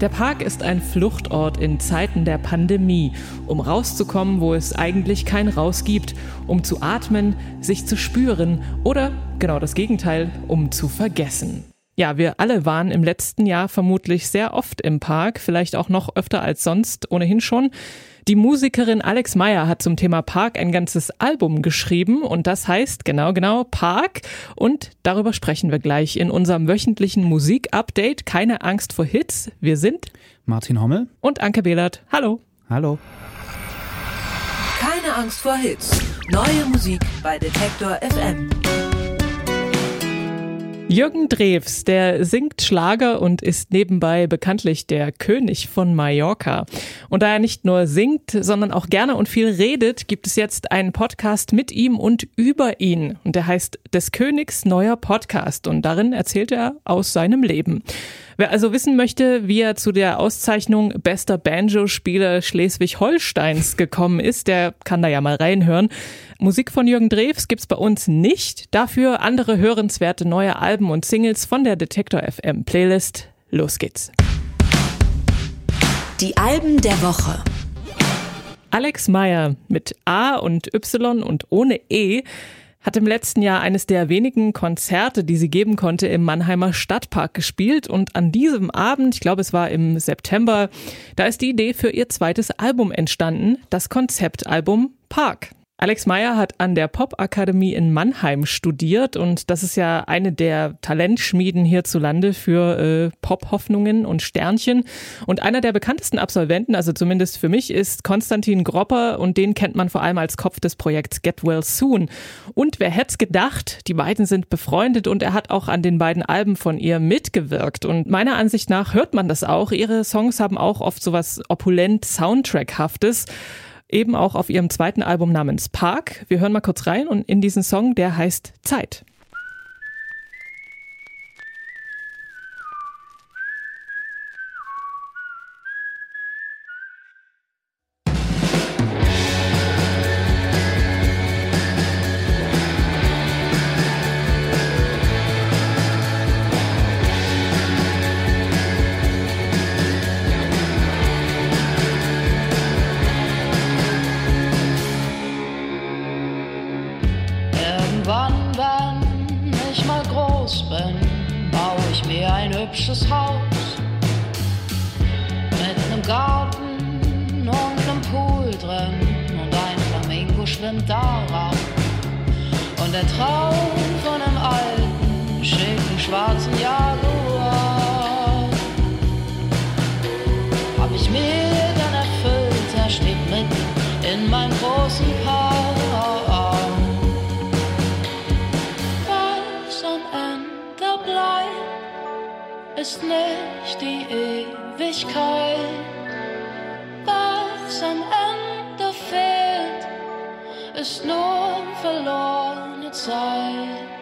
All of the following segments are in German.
Der Park ist ein Fluchtort in Zeiten der Pandemie, um rauszukommen, wo es eigentlich kein Raus gibt, um zu atmen, sich zu spüren oder genau das Gegenteil, um zu vergessen. Ja, wir alle waren im letzten Jahr vermutlich sehr oft im Park, vielleicht auch noch öfter als sonst ohnehin schon. Die Musikerin Alex Meyer hat zum Thema Park ein ganzes Album geschrieben und das heißt genau, genau Park und darüber sprechen wir gleich in unserem wöchentlichen Musik-Update. Keine Angst vor Hits. Wir sind Martin Hommel und Anke Behlert. Hallo. Hallo. Keine Angst vor Hits. Neue Musik bei Detektor FM. Jürgen Drews, der singt Schlager und ist nebenbei bekanntlich der König von Mallorca. Und da er nicht nur singt, sondern auch gerne und viel redet, gibt es jetzt einen Podcast mit ihm und über ihn. Und der heißt Des Königs neuer Podcast. Und darin erzählt er aus seinem Leben. Wer also wissen möchte, wie er zu der Auszeichnung bester Banjo-Spieler Schleswig-Holsteins gekommen ist, der kann da ja mal reinhören. Musik von Jürgen Drews gibt's bei uns nicht, dafür andere hörenswerte neue Alben und Singles von der Detektor FM Playlist. Los geht's. Die Alben der Woche. Alex Meyer mit A und Y und ohne E hat im letzten Jahr eines der wenigen Konzerte, die sie geben konnte, im Mannheimer Stadtpark gespielt. Und an diesem Abend, ich glaube es war im September, da ist die Idee für ihr zweites Album entstanden, das Konzeptalbum Park. Alex Meyer hat an der Popakademie in Mannheim studiert und das ist ja eine der Talentschmieden hierzulande für äh, Pop-Hoffnungen und Sternchen. Und einer der bekanntesten Absolventen, also zumindest für mich, ist Konstantin Gropper und den kennt man vor allem als Kopf des Projekts Get Well Soon. Und wer hätte gedacht, die beiden sind befreundet und er hat auch an den beiden Alben von ihr mitgewirkt. Und meiner Ansicht nach hört man das auch. Ihre Songs haben auch oft sowas opulent Soundtrackhaftes eben auch auf ihrem zweiten Album namens Park. Wir hören mal kurz rein und in diesen Song, der heißt Zeit. Hübsches Haus mit einem Garten und einem Pool drin und ein Flamingo schwimmt darauf. Und der Traum von einem alten, schicken, schwarzen Jaguar ist nicht die Ewigkeit. Was am Ende fehlt, ist nur verlorene Zeit.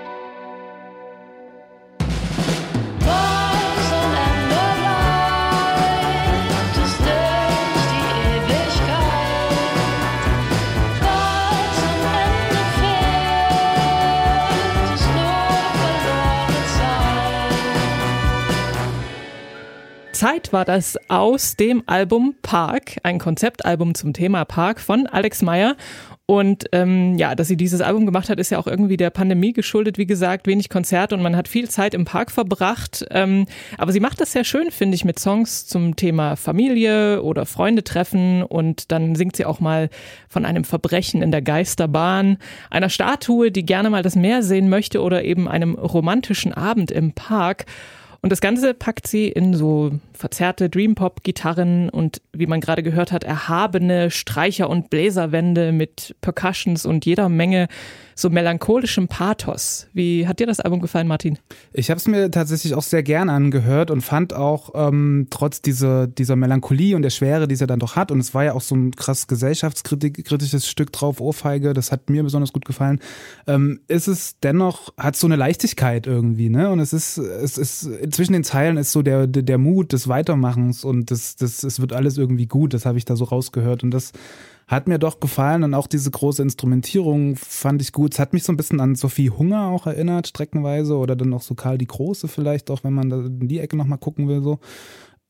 Zeit war das aus dem Album Park, ein Konzeptalbum zum Thema Park von Alex Meyer. Und ähm, ja, dass sie dieses Album gemacht hat, ist ja auch irgendwie der Pandemie geschuldet. Wie gesagt, wenig Konzerte und man hat viel Zeit im Park verbracht. Ähm, aber sie macht das sehr schön, finde ich, mit Songs zum Thema Familie oder Freunde treffen. Und dann singt sie auch mal von einem Verbrechen in der Geisterbahn, einer Statue, die gerne mal das Meer sehen möchte oder eben einem romantischen Abend im Park. Und das Ganze packt sie in so verzerrte Dream-Pop-Gitarren und wie man gerade gehört hat, erhabene Streicher- und Bläserwände mit Percussions und jeder Menge so melancholischem Pathos. Wie hat dir das Album gefallen, Martin? Ich habe es mir tatsächlich auch sehr gern angehört und fand auch ähm, trotz dieser, dieser Melancholie und der Schwere, die es ja dann doch hat, und es war ja auch so ein krass gesellschaftskritisches Stück drauf, Ohrfeige, das hat mir besonders gut gefallen, ähm, ist es dennoch, hat so eine Leichtigkeit irgendwie, ne? Und es ist, es ist, zwischen den Zeilen ist so der, der, der Mut des Weitermachens und das, das, es wird alles irgendwie gut, das habe ich da so rausgehört und das hat mir doch gefallen und auch diese große Instrumentierung fand ich gut. Es hat mich so ein bisschen an Sophie Hunger auch erinnert, streckenweise, oder dann auch so Karl die Große vielleicht, auch wenn man da in die Ecke nochmal gucken will, so.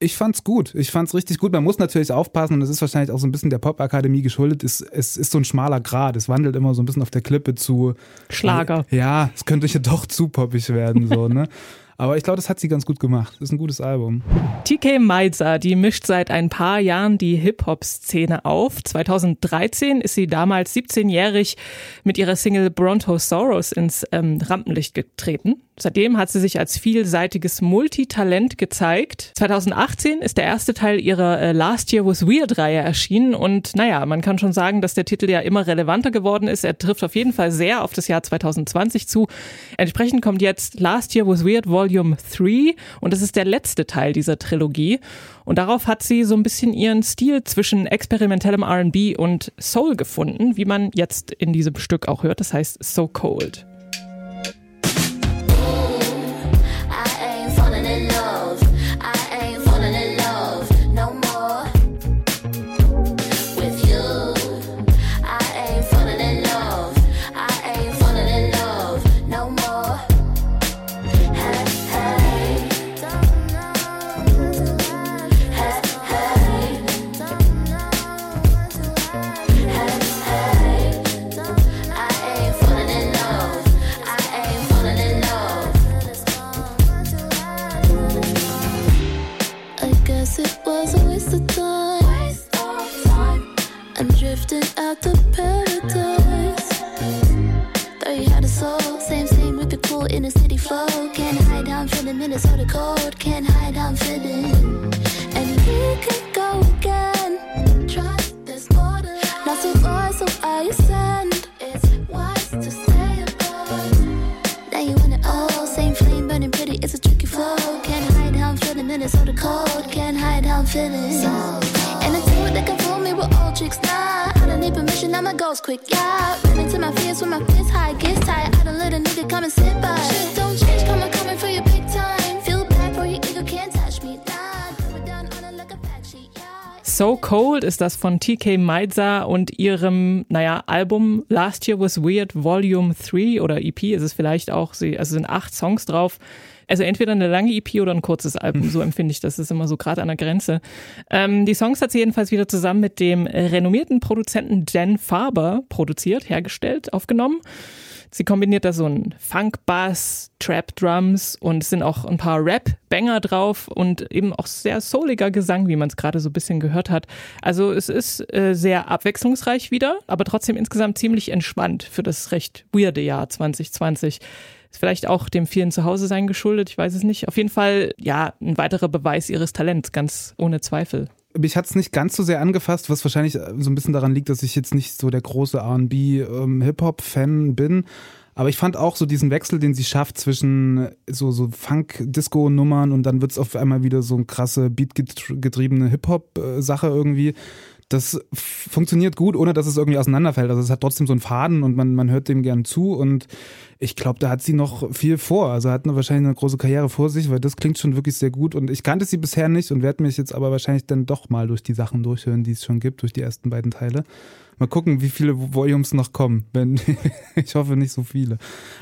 Ich fand's gut. Ich fand's richtig gut. Man muss natürlich aufpassen und es ist wahrscheinlich auch so ein bisschen der Popakademie geschuldet. Es, es ist so ein schmaler Grad. Es wandelt immer so ein bisschen auf der Klippe zu Schlager. Ja, es könnte ja doch zu poppig werden, so, ne? Aber ich glaube, das hat sie ganz gut gemacht. Ist ein gutes Album. TK Meizer, die mischt seit ein paar Jahren die Hip-Hop-Szene auf. 2013 ist sie damals 17-jährig mit ihrer Single Brontosaurus ins ähm, Rampenlicht getreten. Seitdem hat sie sich als vielseitiges Multitalent gezeigt. 2018 ist der erste Teil ihrer äh, Last Year Was Weird-Reihe erschienen und naja, man kann schon sagen, dass der Titel ja immer relevanter geworden ist. Er trifft auf jeden Fall sehr auf das Jahr 2020 zu. Entsprechend kommt jetzt Last Year Was Weird Volume 3 und das ist der letzte Teil dieser Trilogie. Und darauf hat sie so ein bisschen ihren Stil zwischen experimentellem R&B und Soul gefunden, wie man jetzt in diesem Stück auch hört. Das heißt So Cold. Minnesota cold, can't hide how I'm feeling. And it's you that can fool me with all tricks. Nah, I don't need permission. I'm a ghost quick. Yeah, run into my fears when my fist high gets tight. I don't let a nigga come and sit by. Shit don't change, come on, coming for your big time. So Cold ist das von TK Meizer und ihrem, naja, Album Last Year Was Weird Volume 3 oder EP ist es vielleicht auch, sie, also sind acht Songs drauf. Also entweder eine lange EP oder ein kurzes Album, so empfinde ich das. Das ist immer so gerade an der Grenze. Ähm, die Songs hat sie jedenfalls wieder zusammen mit dem renommierten Produzenten Jen Faber produziert, hergestellt, aufgenommen. Sie kombiniert da so einen Funk-Bass, Trap-Drums und es sind auch ein paar Rap-Banger drauf und eben auch sehr souliger Gesang, wie man es gerade so ein bisschen gehört hat. Also es ist äh, sehr abwechslungsreich wieder, aber trotzdem insgesamt ziemlich entspannt für das recht weirde Jahr 2020. Ist vielleicht auch dem vielen Zuhause sein geschuldet, ich weiß es nicht. Auf jeden Fall, ja, ein weiterer Beweis ihres Talents, ganz ohne Zweifel mich hat es nicht ganz so sehr angefasst, was wahrscheinlich äh, so ein bisschen daran liegt, dass ich jetzt nicht so der große RB-Hip-Hop-Fan ähm, bin. Aber ich fand auch so diesen Wechsel, den sie schafft zwischen so, so Funk-Disco-Nummern und dann wird es auf einmal wieder so eine krasse Beat-getriebene Hip-Hop-Sache irgendwie das funktioniert gut, ohne dass es irgendwie auseinanderfällt. Also es hat trotzdem so einen Faden und man, man hört dem gern zu und ich glaube, da hat sie noch viel vor. Also hat eine, wahrscheinlich eine große Karriere vor sich, weil das klingt schon wirklich sehr gut und ich kannte sie bisher nicht und werde mich jetzt aber wahrscheinlich dann doch mal durch die Sachen durchhören, die es schon gibt, durch die ersten beiden Teile. Mal gucken, wie viele Volumes noch kommen. Wenn, ich hoffe nicht so viele.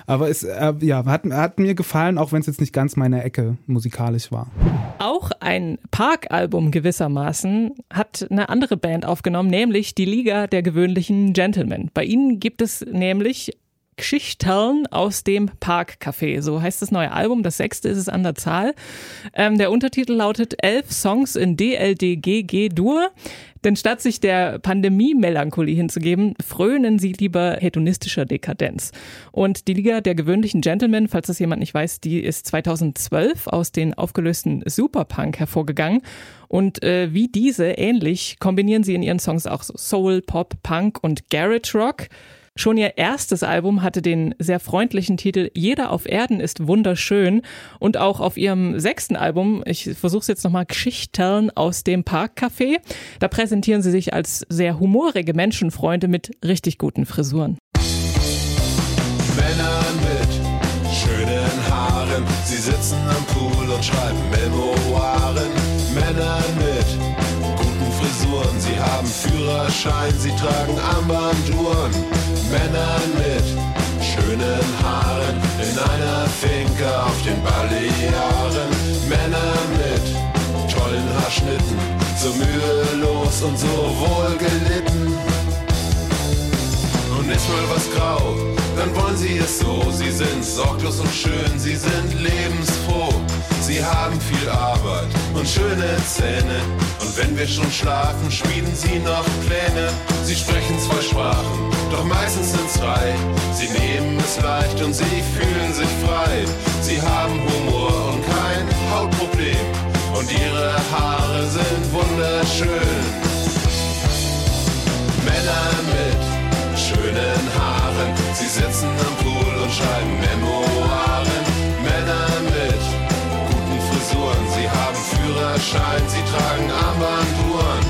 Aber es äh, ja, hat, hat mir gefallen, auch wenn es jetzt nicht ganz meine Ecke musikalisch war. Auch ein Park-Album gewissermaßen hat eine andere Band aufgenommen, nämlich die Liga der gewöhnlichen Gentlemen. Bei ihnen gibt es nämlich Geschichten aus dem Parkcafé. So heißt das neue Album. Das sechste ist es an der Zahl. Ähm, der Untertitel lautet Elf Songs in DLDGG Dur. Denn statt sich der Pandemie-Melancholie hinzugeben, frönen sie lieber hedonistischer Dekadenz. Und die Liga der gewöhnlichen Gentlemen, falls das jemand nicht weiß, die ist 2012 aus den aufgelösten Superpunk hervorgegangen. Und äh, wie diese ähnlich kombinieren sie in ihren Songs auch so Soul, Pop, Punk und Garage Rock. Schon ihr erstes Album hatte den sehr freundlichen Titel Jeder auf Erden ist wunderschön und auch auf ihrem sechsten Album, ich versuche es jetzt nochmal, Geschichten aus dem Parkcafé, da präsentieren sie sich als sehr humorige Menschenfreunde mit richtig guten Frisuren. Männer mit schönen Haaren, sie sitzen am Pool und schreiben Memoiren. Männer mit Frisuren. Sie haben Führerschein, sie tragen Armbanduhren. Männer mit schönen Haaren in einer Finke auf den Balearen. Männer mit tollen so mühelos und so wohl gelitten. Und ist mal was grau, dann wollen sie es so. Sie sind sorglos und schön, sie sind lebensfroh. Sie haben viel Arbeit und schöne Zähne. Und wenn wir schon schlafen, schmieden sie noch Pläne. Sie sprechen zwei Sprachen, doch meistens sind's drei. Sie nehmen es leicht und sie fühlen sich frei. Sie haben Humor und kein Hautproblem. Und ihre Haare sind wunderschön. Männer mit schönen Haaren, sie sitzen am Pool und schreiben Memoiren. Führerschein, sie tragen Armbanduhren.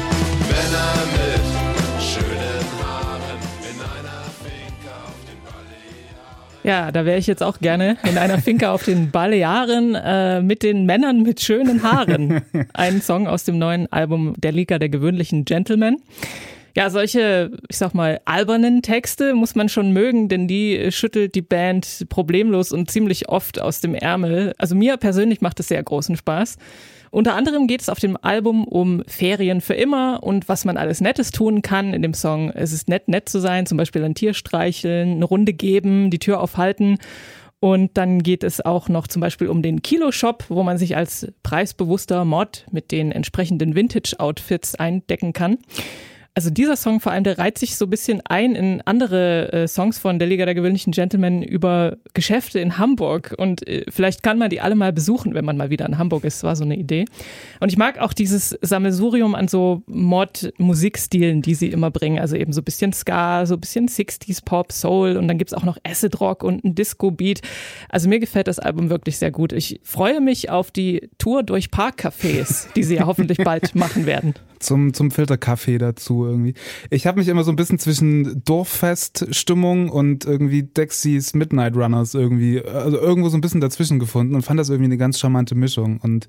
Männer mit schönen Haaren in einer Finca auf den Balearen. Ja, da wäre ich jetzt auch gerne in einer Finca auf den Balearen äh, mit den Männern mit schönen Haaren. Ein Song aus dem neuen Album Der Liga der gewöhnlichen Gentlemen. Ja, solche, ich sag mal, albernen Texte muss man schon mögen, denn die schüttelt die Band problemlos und ziemlich oft aus dem Ärmel. Also mir persönlich macht es sehr großen Spaß. Unter anderem geht es auf dem Album um Ferien für immer und was man alles Nettes tun kann in dem Song. Es ist nett, nett zu sein, zum Beispiel ein Tier streicheln, eine Runde geben, die Tür aufhalten. Und dann geht es auch noch zum Beispiel um den Kilo-Shop, wo man sich als preisbewusster Mod mit den entsprechenden Vintage-Outfits eindecken kann. Also dieser Song vor allem, der reiht sich so ein bisschen ein in andere äh, Songs von der Liga der gewöhnlichen Gentlemen über Geschäfte in Hamburg. Und äh, vielleicht kann man die alle mal besuchen, wenn man mal wieder in Hamburg ist. War so eine Idee. Und ich mag auch dieses Sammelsurium an so Mod-Musikstilen, die sie immer bringen. Also eben so ein bisschen Ska, so ein bisschen 60s Pop, Soul und dann gibt's auch noch Acid Rock und ein Disco-Beat. Also mir gefällt das Album wirklich sehr gut. Ich freue mich auf die Tour durch Parkcafés, die sie ja hoffentlich bald machen werden zum, zum Filterkaffee dazu irgendwie. Ich habe mich immer so ein bisschen zwischen Dorffest-Stimmung und irgendwie Dexys Midnight Runners irgendwie, also irgendwo so ein bisschen dazwischen gefunden und fand das irgendwie eine ganz charmante Mischung. Und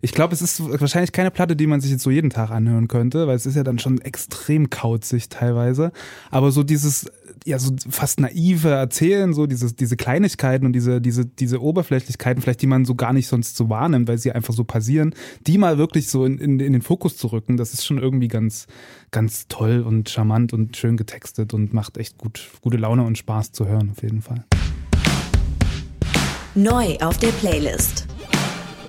ich glaube, es ist wahrscheinlich keine Platte, die man sich jetzt so jeden Tag anhören könnte, weil es ist ja dann schon extrem kauzig teilweise. Aber so dieses ja so fast naive Erzählen, so dieses, diese Kleinigkeiten und diese, diese, diese Oberflächlichkeiten, vielleicht die man so gar nicht sonst so wahrnimmt, weil sie einfach so passieren, die mal wirklich so in, in, in den Fokus zu rücken, das ist schon irgendwie ganz, ganz toll und charmant und schön getextet und macht echt gut, gute Laune und Spaß zu hören, auf jeden Fall. Neu auf der Playlist.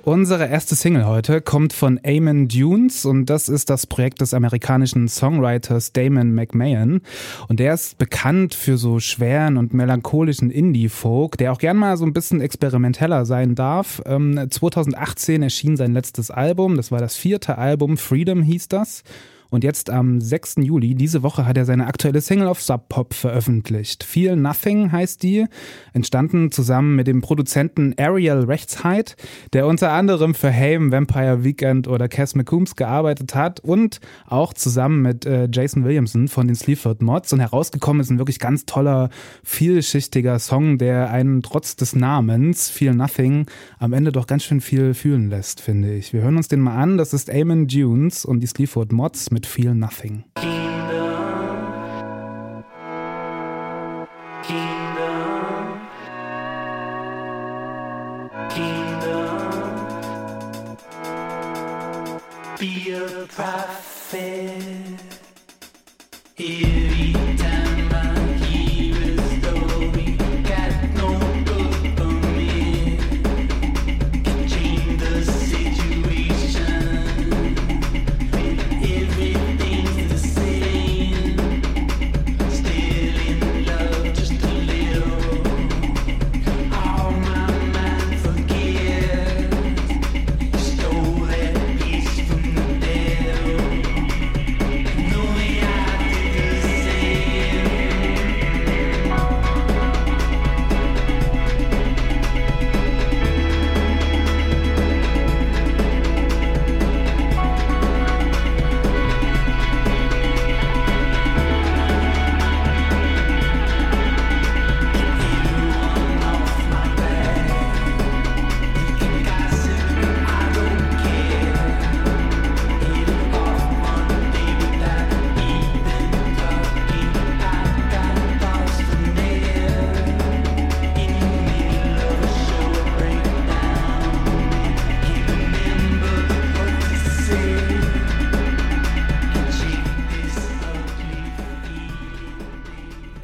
Unsere erste Single heute kommt von Eamon Dunes und das ist das Projekt des amerikanischen Songwriters Damon McMahon. Und der ist bekannt für so schweren und melancholischen Indie-Folk, der auch gern mal so ein bisschen experimenteller sein darf. 2018 ähm, erschien sein letztes Album, das war das vierte Album, Freedom hieß das. Und jetzt am 6. Juli, diese Woche, hat er seine aktuelle Single auf Sub Pop veröffentlicht. Feel Nothing heißt die, entstanden zusammen mit dem Produzenten Ariel Rechtsheit, der unter anderem für Haim, Vampire Weekend oder Cass McCombs gearbeitet hat und auch zusammen mit äh, Jason Williamson von den Sleaford Mods. Und herausgekommen ist ein wirklich ganz toller, vielschichtiger Song, der einen trotz des Namens Feel Nothing am Ende doch ganz schön viel fühlen lässt, finde ich. Wir hören uns den mal an. Das ist Eamon Dunes und die Sleaford Mods mit Feel Nothing.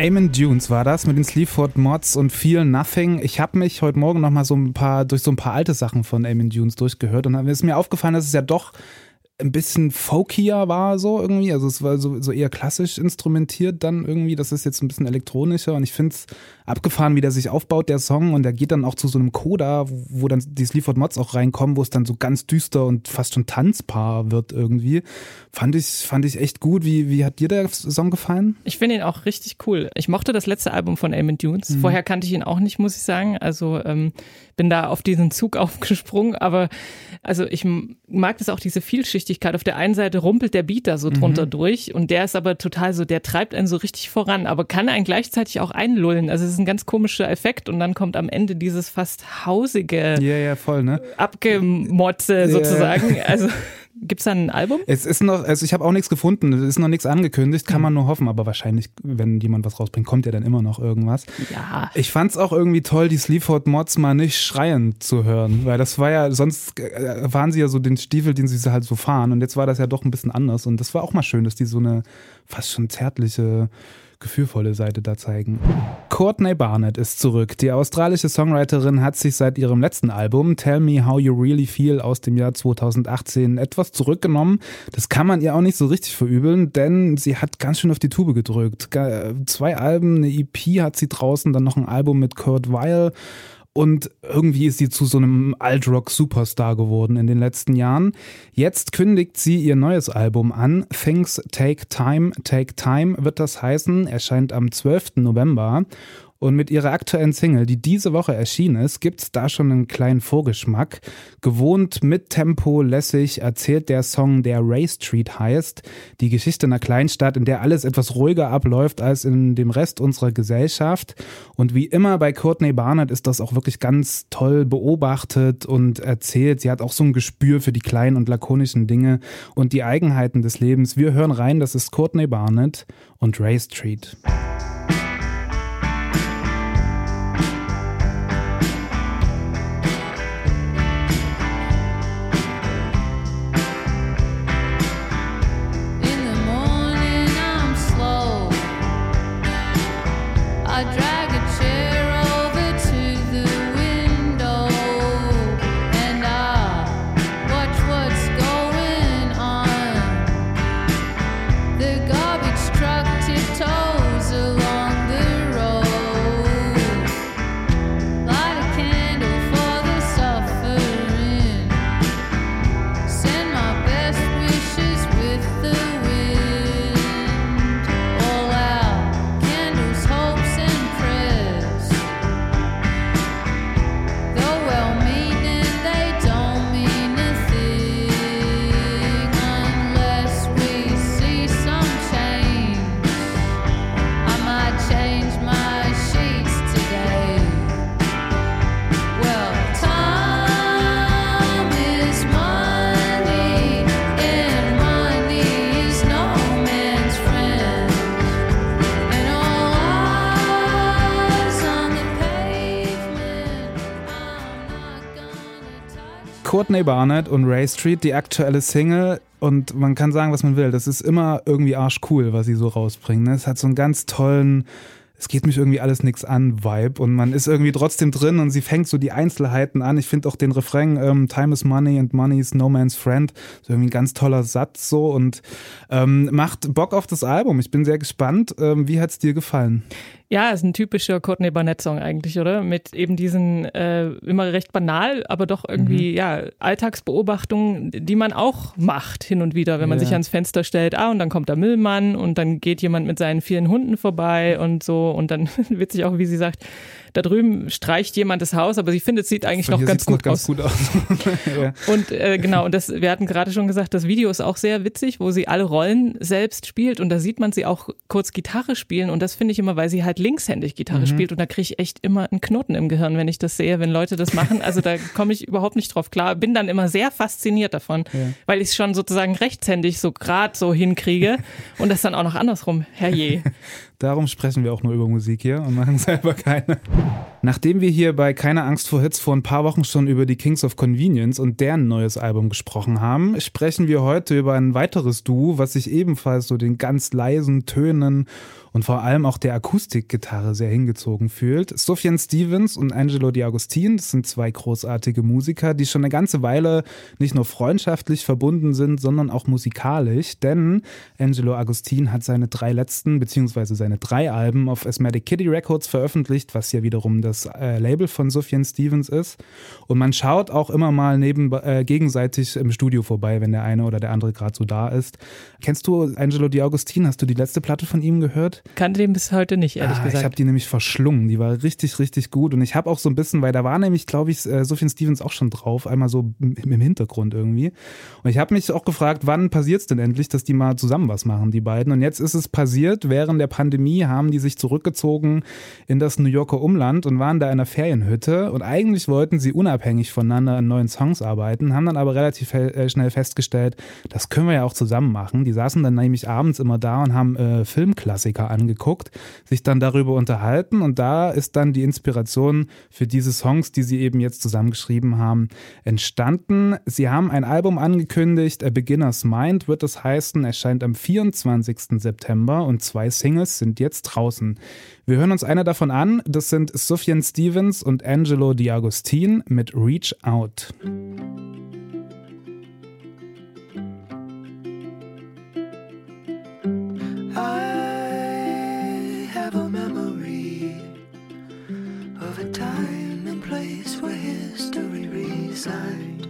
Eamon Dunes war das mit den Sleaford Mods und Feel Nothing. Ich habe mich heute Morgen noch mal so ein paar durch so ein paar alte Sachen von Eamon Dunes durchgehört und dann ist mir aufgefallen, dass es ja doch ein bisschen folkier war so irgendwie, also es war so, so eher klassisch instrumentiert dann irgendwie, das ist jetzt ein bisschen elektronischer und ich finde es abgefahren, wie der sich aufbaut, der Song und der geht dann auch zu so einem Coda, wo, wo dann die Sleaford Mods auch reinkommen, wo es dann so ganz düster und fast schon tanzbar wird irgendwie. Fand ich, fand ich echt gut. Wie, wie hat dir der Song gefallen? Ich finde ihn auch richtig cool. Ich mochte das letzte Album von Eamon Dunes. Vorher kannte ich ihn auch nicht, muss ich sagen. Also ähm, bin da auf diesen Zug aufgesprungen. Aber also ich mag das auch, diese Vielschichtigkeit. Auf der einen Seite rumpelt der Beat da so drunter durch und der ist aber total so, der treibt einen so richtig voran, aber kann einen gleichzeitig auch einlullen. Also ist ein ganz komischer Effekt und dann kommt am Ende dieses fast hausige Ja, ja, voll, ne? Abgemotze sozusagen. Also gibt's da ein Album? Es ist noch, also ich habe auch nichts gefunden, es ist noch nichts angekündigt, kann man nur hoffen, aber wahrscheinlich, wenn jemand was rausbringt, kommt ja dann immer noch irgendwas. Ja. Ich fand's auch irgendwie toll, die Sleaford Mods mal nicht schreien zu hören, weil das war ja, sonst äh, waren sie ja so den Stiefel, den sie halt so fahren und jetzt war das ja doch ein bisschen anders und das war auch mal schön, dass die so eine fast schon zärtliche, gefühlvolle Seite da zeigen. Courtney Barnett ist zurück. Die australische Songwriterin hat sich seit ihrem letzten Album Tell Me How You Really Feel aus dem Jahr 2018 etwas zurückgenommen. Das kann man ihr auch nicht so richtig verübeln, denn sie hat ganz schön auf die Tube gedrückt. Ge- Zwei Alben, eine EP hat sie draußen, dann noch ein Album mit Kurt Weil. Und irgendwie ist sie zu so einem Alt-Rock-Superstar geworden in den letzten Jahren. Jetzt kündigt sie ihr neues Album an. Things Take Time, Take Time wird das heißen. Erscheint am 12. November. Und mit ihrer aktuellen Single, die diese Woche erschienen ist, gibt's da schon einen kleinen Vorgeschmack. Gewohnt mit Tempo, lässig erzählt der Song, der Ray Street heißt, die Geschichte einer Kleinstadt, in der alles etwas ruhiger abläuft als in dem Rest unserer Gesellschaft. Und wie immer bei Courtney Barnett ist das auch wirklich ganz toll beobachtet und erzählt. Sie hat auch so ein Gespür für die kleinen und lakonischen Dinge und die Eigenheiten des Lebens. Wir hören rein, das ist Courtney Barnett und Ray Street. Courtney Barnett und Ray Street, die aktuelle Single. Und man kann sagen, was man will. Das ist immer irgendwie arschcool, was sie so rausbringen. ne? Es hat so einen ganz tollen, es geht mich irgendwie alles nix an Vibe. Und man ist irgendwie trotzdem drin und sie fängt so die Einzelheiten an. Ich finde auch den Refrain, ähm, Time is Money and Money is No Man's Friend. So irgendwie ein ganz toller Satz so und ähm, macht Bock auf das Album. Ich bin sehr gespannt. Ähm, wie hat's dir gefallen? Ja, ist ein typischer Courtney Barnett-Song eigentlich, oder? Mit eben diesen äh, immer recht banal, aber doch irgendwie, ja, Alltagsbeobachtungen, die man auch macht hin und wieder, wenn man Ja. sich ans Fenster stellt, ah, und dann kommt der Müllmann und dann geht jemand mit seinen vielen Hunden vorbei und so und dann witzig auch, wie sie sagt, da drüben streicht jemand das Haus, aber sie findet, es sieht eigentlich noch ganz gut aus. gut aus. ja. Und äh, genau, und das, wir hatten gerade schon gesagt, das Video ist auch sehr witzig, wo sie alle Rollen selbst spielt und da sieht man sie auch kurz Gitarre spielen und das finde ich immer, weil sie halt linkshändig Gitarre spielt und da kriege ich echt immer einen Knoten im Gehirn, wenn ich das sehe, wenn Leute das machen. Also da komme ich überhaupt nicht drauf klar, bin dann immer sehr fasziniert davon, weil ich es schon sozusagen rechtshändig so gerade so hinkriege und das dann auch noch andersrum, herrje. Darum sprechen wir auch nur über Musik hier und machen selber keine. Nachdem wir hier bei Keine Angst vor Hits vor ein paar Wochen schon über die Kings of Convenience und deren neues Album gesprochen haben, sprechen wir heute über ein weiteres Duo, was sich ebenfalls so den ganz leisen Tönen und vor allem auch der Akustikgitarre sehr hingezogen fühlt. Sufjan Stevens und Angelo D'Agostin, das sind zwei großartige Musiker, die schon eine ganze Weile nicht nur freundschaftlich verbunden sind, sondern auch musikalisch, denn Angelo Agostin hat seine drei letzten, beziehungsweise seine drei Alben auf Asthmatic Kitty Records veröffentlicht, was ja wiederum das äh, Label von Sufjan Stevens ist. Und man schaut auch immer mal neben, äh, gegenseitig im Studio vorbei, wenn der eine oder der andere gerade so da ist. Kennst du Angelo D'Agostin? Hast du die letzte Platte von ihm gehört? Kannte den bis heute nicht, ehrlich ah, gesagt. Ich habe die nämlich verschlungen. Die war richtig, richtig gut. Und ich habe auch so ein bisschen, weil da war nämlich, glaube ich, äh, Sufjan Stevens auch schon drauf, einmal so im Hintergrund irgendwie. Und ich habe mich auch gefragt, wann passiert's denn endlich, dass die mal zusammen was machen, die beiden. Und jetzt ist es passiert. Während der Pandemie haben die sich zurückgezogen in das New Yorker Umland und waren da in einer Ferienhütte. Und eigentlich wollten sie unabhängig voneinander an neuen Songs arbeiten, haben dann aber relativ äh, schnell festgestellt, das können wir ja auch zusammen machen. Die saßen dann nämlich abends immer da und haben äh, Filmklassiker angeguckt, sich dann darüber unterhalten und da ist dann die Inspiration für diese Songs, die sie eben jetzt zusammengeschrieben haben, entstanden. Sie haben ein Album angekündigt, A Beginner's Mind wird es heißen, erscheint am 24. September und zwei Singles sind jetzt draußen. Wir hören uns eine davon an, das sind Sufjan Stevens und Angelo D'Agostin mit Reach Out. Place where history resigned.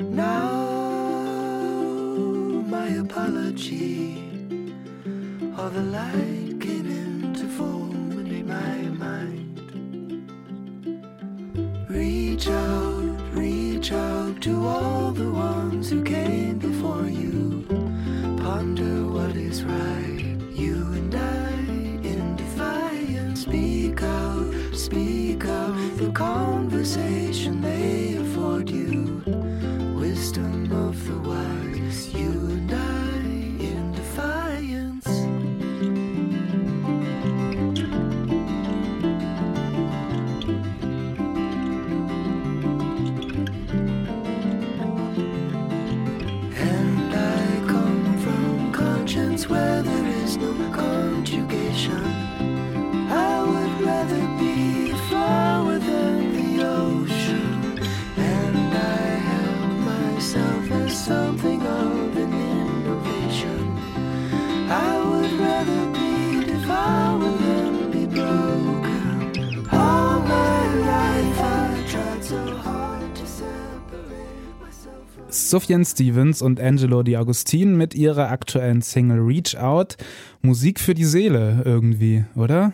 Now, my apology, all the light came into form in my mind. Reach out, reach out to all the ones who came before you. Ponder what is right, say Sufjan Stevens und Angelo D'Agostin mit ihrer aktuellen Single Reach Out. Musik für die Seele irgendwie, oder?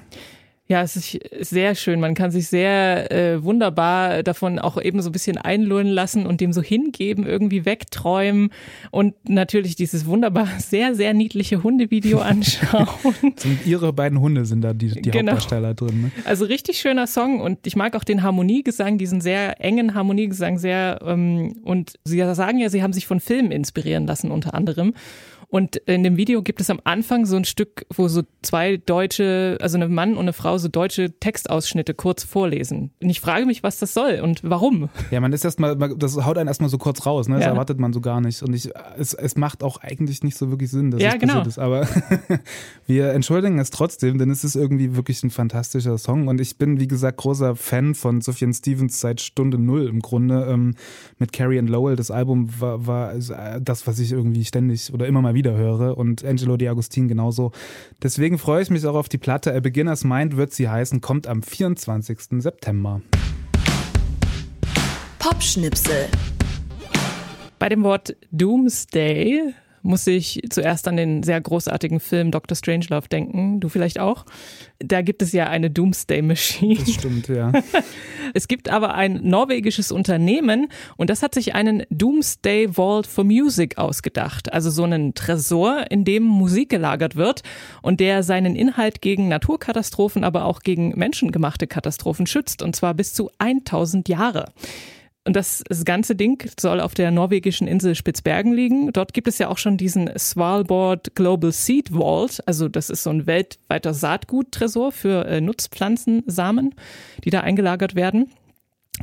Ja, es ist sehr schön. Man kann sich sehr äh, wunderbar davon auch eben so ein bisschen einlullen lassen und dem so hingeben, irgendwie wegträumen und natürlich dieses wunderbar, sehr, sehr niedliche Hundevideo anschauen. Und ihre beiden Hunde sind da die, die Genau. Hauptdarsteller drin. Ne? Also richtig schöner Song und ich mag auch den Harmoniegesang, diesen sehr engen Harmoniegesang sehr. Ähm, und Sie sagen ja, Sie haben sich von Filmen inspirieren lassen unter anderem. Und in dem Video gibt es am Anfang so ein Stück, wo so zwei deutsche, also ein Mann und eine Frau so deutsche Textausschnitte kurz vorlesen. Und ich frage mich, was das soll und warum. Ja, man ist erstmal, das haut einen erstmal so kurz raus, ne? Das Ja. erwartet man so gar nicht. Und ich, es, es macht auch eigentlich nicht so wirklich Sinn, dass Ja, es genau. passiert ist. Aber wir entschuldigen es trotzdem, denn es ist irgendwie wirklich ein fantastischer Song. Und ich bin, wie gesagt, großer Fan von Sufjan Stevens seit Stunde Null im Grunde. Ähm, mit Carrie and Lowell. Das Album war, war äh, das, was ich irgendwie ständig oder immer mal wieder höre. Und Angelo D'Agostin genauso. Deswegen freue ich mich auch auf die Platte. A Beginner's Mind wird sie heißen, kommt am 24. September. Popschnipsel. Bei dem Wort Doomsday muss ich zuerst an den sehr großartigen Film Dr. Strangelove denken. Du vielleicht auch? Da gibt es ja eine Doomsday Machine. Das stimmt, ja. Es gibt aber ein norwegisches Unternehmen und das hat sich einen Doomsday Vault for Music ausgedacht. Also so einen Tresor, in dem Musik gelagert wird und der seinen Inhalt gegen Naturkatastrophen, aber auch gegen menschengemachte Katastrophen schützt und zwar bis zu 1000 Jahre. Und das, das ganze Ding soll auf der norwegischen Insel Spitzbergen liegen. Dort gibt es ja auch schon diesen Svalbard Global Seed Vault. Also das ist so ein weltweiter Saatguttresor für äh, Nutzpflanzensamen, die da eingelagert werden.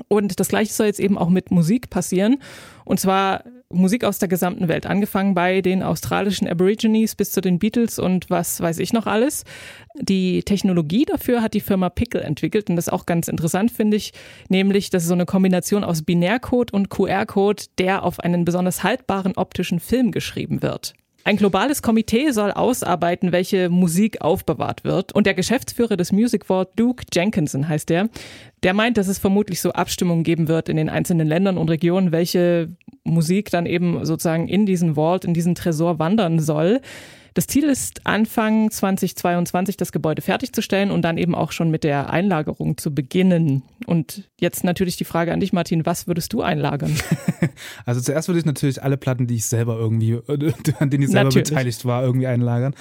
Und das gleiche soll jetzt eben auch mit Musik passieren. Und zwar Musik aus der gesamten Welt, angefangen bei den australischen Aborigines bis zu den Beatles und was weiß ich noch alles. Die Technologie dafür hat die Firma Pickle entwickelt und das ist auch ganz interessant, finde ich, nämlich das ist so eine Kombination aus Binärcode und QR-Code, der auf einen besonders haltbaren optischen Film geschrieben wird. Ein globales Komitee soll ausarbeiten, welche Musik aufbewahrt wird. Und der Geschäftsführer des Music Vault, Duke Jenkinson heißt der, der meint, dass es vermutlich so Abstimmungen geben wird in den einzelnen Ländern und Regionen, welche Musik dann eben sozusagen in diesen Vault, in diesen Tresor wandern soll. Das Ziel ist, Anfang 2022 das Gebäude fertigzustellen und dann eben auch schon mit der Einlagerung zu beginnen. Und jetzt natürlich die Frage an dich, Martin, was würdest du einlagern? Also zuerst würde ich natürlich alle Platten, die ich selber irgendwie, an denen ich selber Natürlich. beteiligt war, irgendwie einlagern.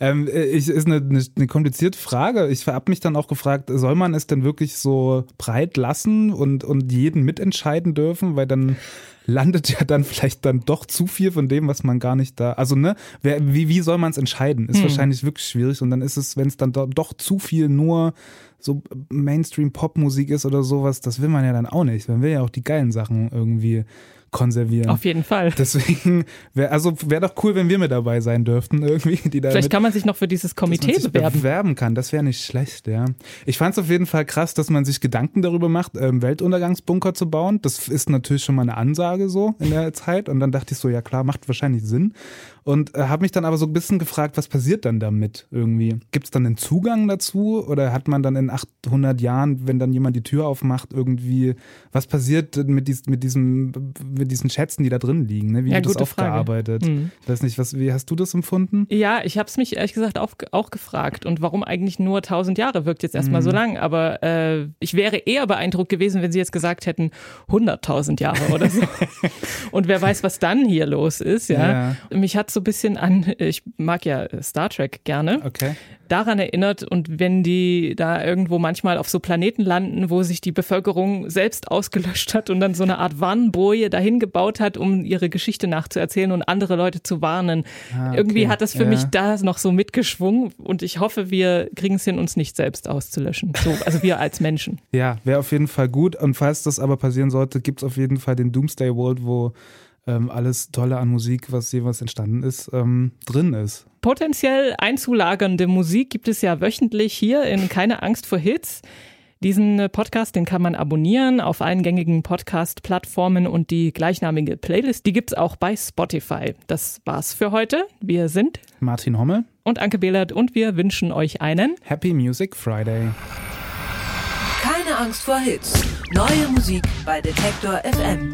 Ähm, ich, ist eine, eine, eine komplizierte Frage. Ich habe mich dann auch gefragt, soll man es denn wirklich so breit lassen und, und jeden mitentscheiden dürfen? Weil dann landet ja dann vielleicht dann doch zu viel von dem, was man gar nicht da. Also, ne, wer, wie, wie soll man es entscheiden? Ist wahrscheinlich wirklich schwierig. Und dann ist es, wenn es dann do, doch zu viel nur so Mainstream-Pop-Musik ist oder sowas, das will man ja dann auch nicht. Man will ja auch die geilen Sachen irgendwie konservieren. Auf jeden Fall. Deswegen wäre also wäre doch cool, wenn wir mit dabei sein dürften, irgendwie, die Vielleicht kann man sich noch für dieses Komitee sich bewerben. bewerben kann. Das wäre nicht schlecht, ja. Ich fand es auf jeden Fall krass, dass man sich Gedanken darüber macht, ähm, Weltuntergangsbunker zu bauen. Das ist natürlich schon mal eine Ansage so in der Zeit. Und dann dachte ich so, ja klar, macht wahrscheinlich Sinn. Und äh, habe mich dann aber so ein bisschen gefragt, was passiert dann damit irgendwie? Gibt es dann einen Zugang dazu oder hat man dann in 800 Jahren, wenn dann jemand die Tür aufmacht, irgendwie, was passiert mit, dies, mit, diesem, mit diesen Schätzen, die da drin liegen? Ne? Wie Ja, wird das Frage. aufgearbeitet? Hm. Ich weiß nicht, was, wie hast du das empfunden? Ja, ich habe es mich ehrlich gesagt auch, auch gefragt. Und warum eigentlich nur 1000 Jahre wirkt jetzt erstmal so Mhm. lang. Aber äh, ich wäre eher beeindruckt gewesen, wenn sie jetzt gesagt hätten 100.000 Jahre oder so. Und wer weiß, was dann hier los ist. Ja. Mich hat so ein bisschen an, ich mag ja Star Trek gerne, Okay. daran erinnert. Und wenn die da irgendwo manchmal auf so Planeten landen, wo sich die Bevölkerung selbst ausgelöscht hat und dann so eine Art Warnboje dahin gebaut hat, um ihre Geschichte nachzuerzählen und andere Leute zu warnen. Ah, okay. Irgendwie hat das für Ja. mich da noch so mitgeschwungen und ich hoffe, wir kriegen es hin, uns nicht selbst auszulöschen. So, also wir als Menschen. Ja, wäre auf jeden Fall gut. Und falls das aber passieren sollte, gibt es auf jeden Fall den Doomsday World, wo ähm, alles Tolle an Musik, was jeweils entstanden ist, ähm, drin ist. Potenziell einzulagernde Musik gibt es ja wöchentlich hier in Keine Angst vor Hits. Diesen äh, Podcast, den kann man abonnieren auf allen gängigen Podcast-Plattformen und die gleichnamige Playlist, die gibt's auch bei Spotify. Das war's für heute. Wir sind Martin Hommel, und Anke Behlert und wir wünschen euch einen Happy Music Friday. Keine Angst vor Hits. Neue Musik bei Detektor FM.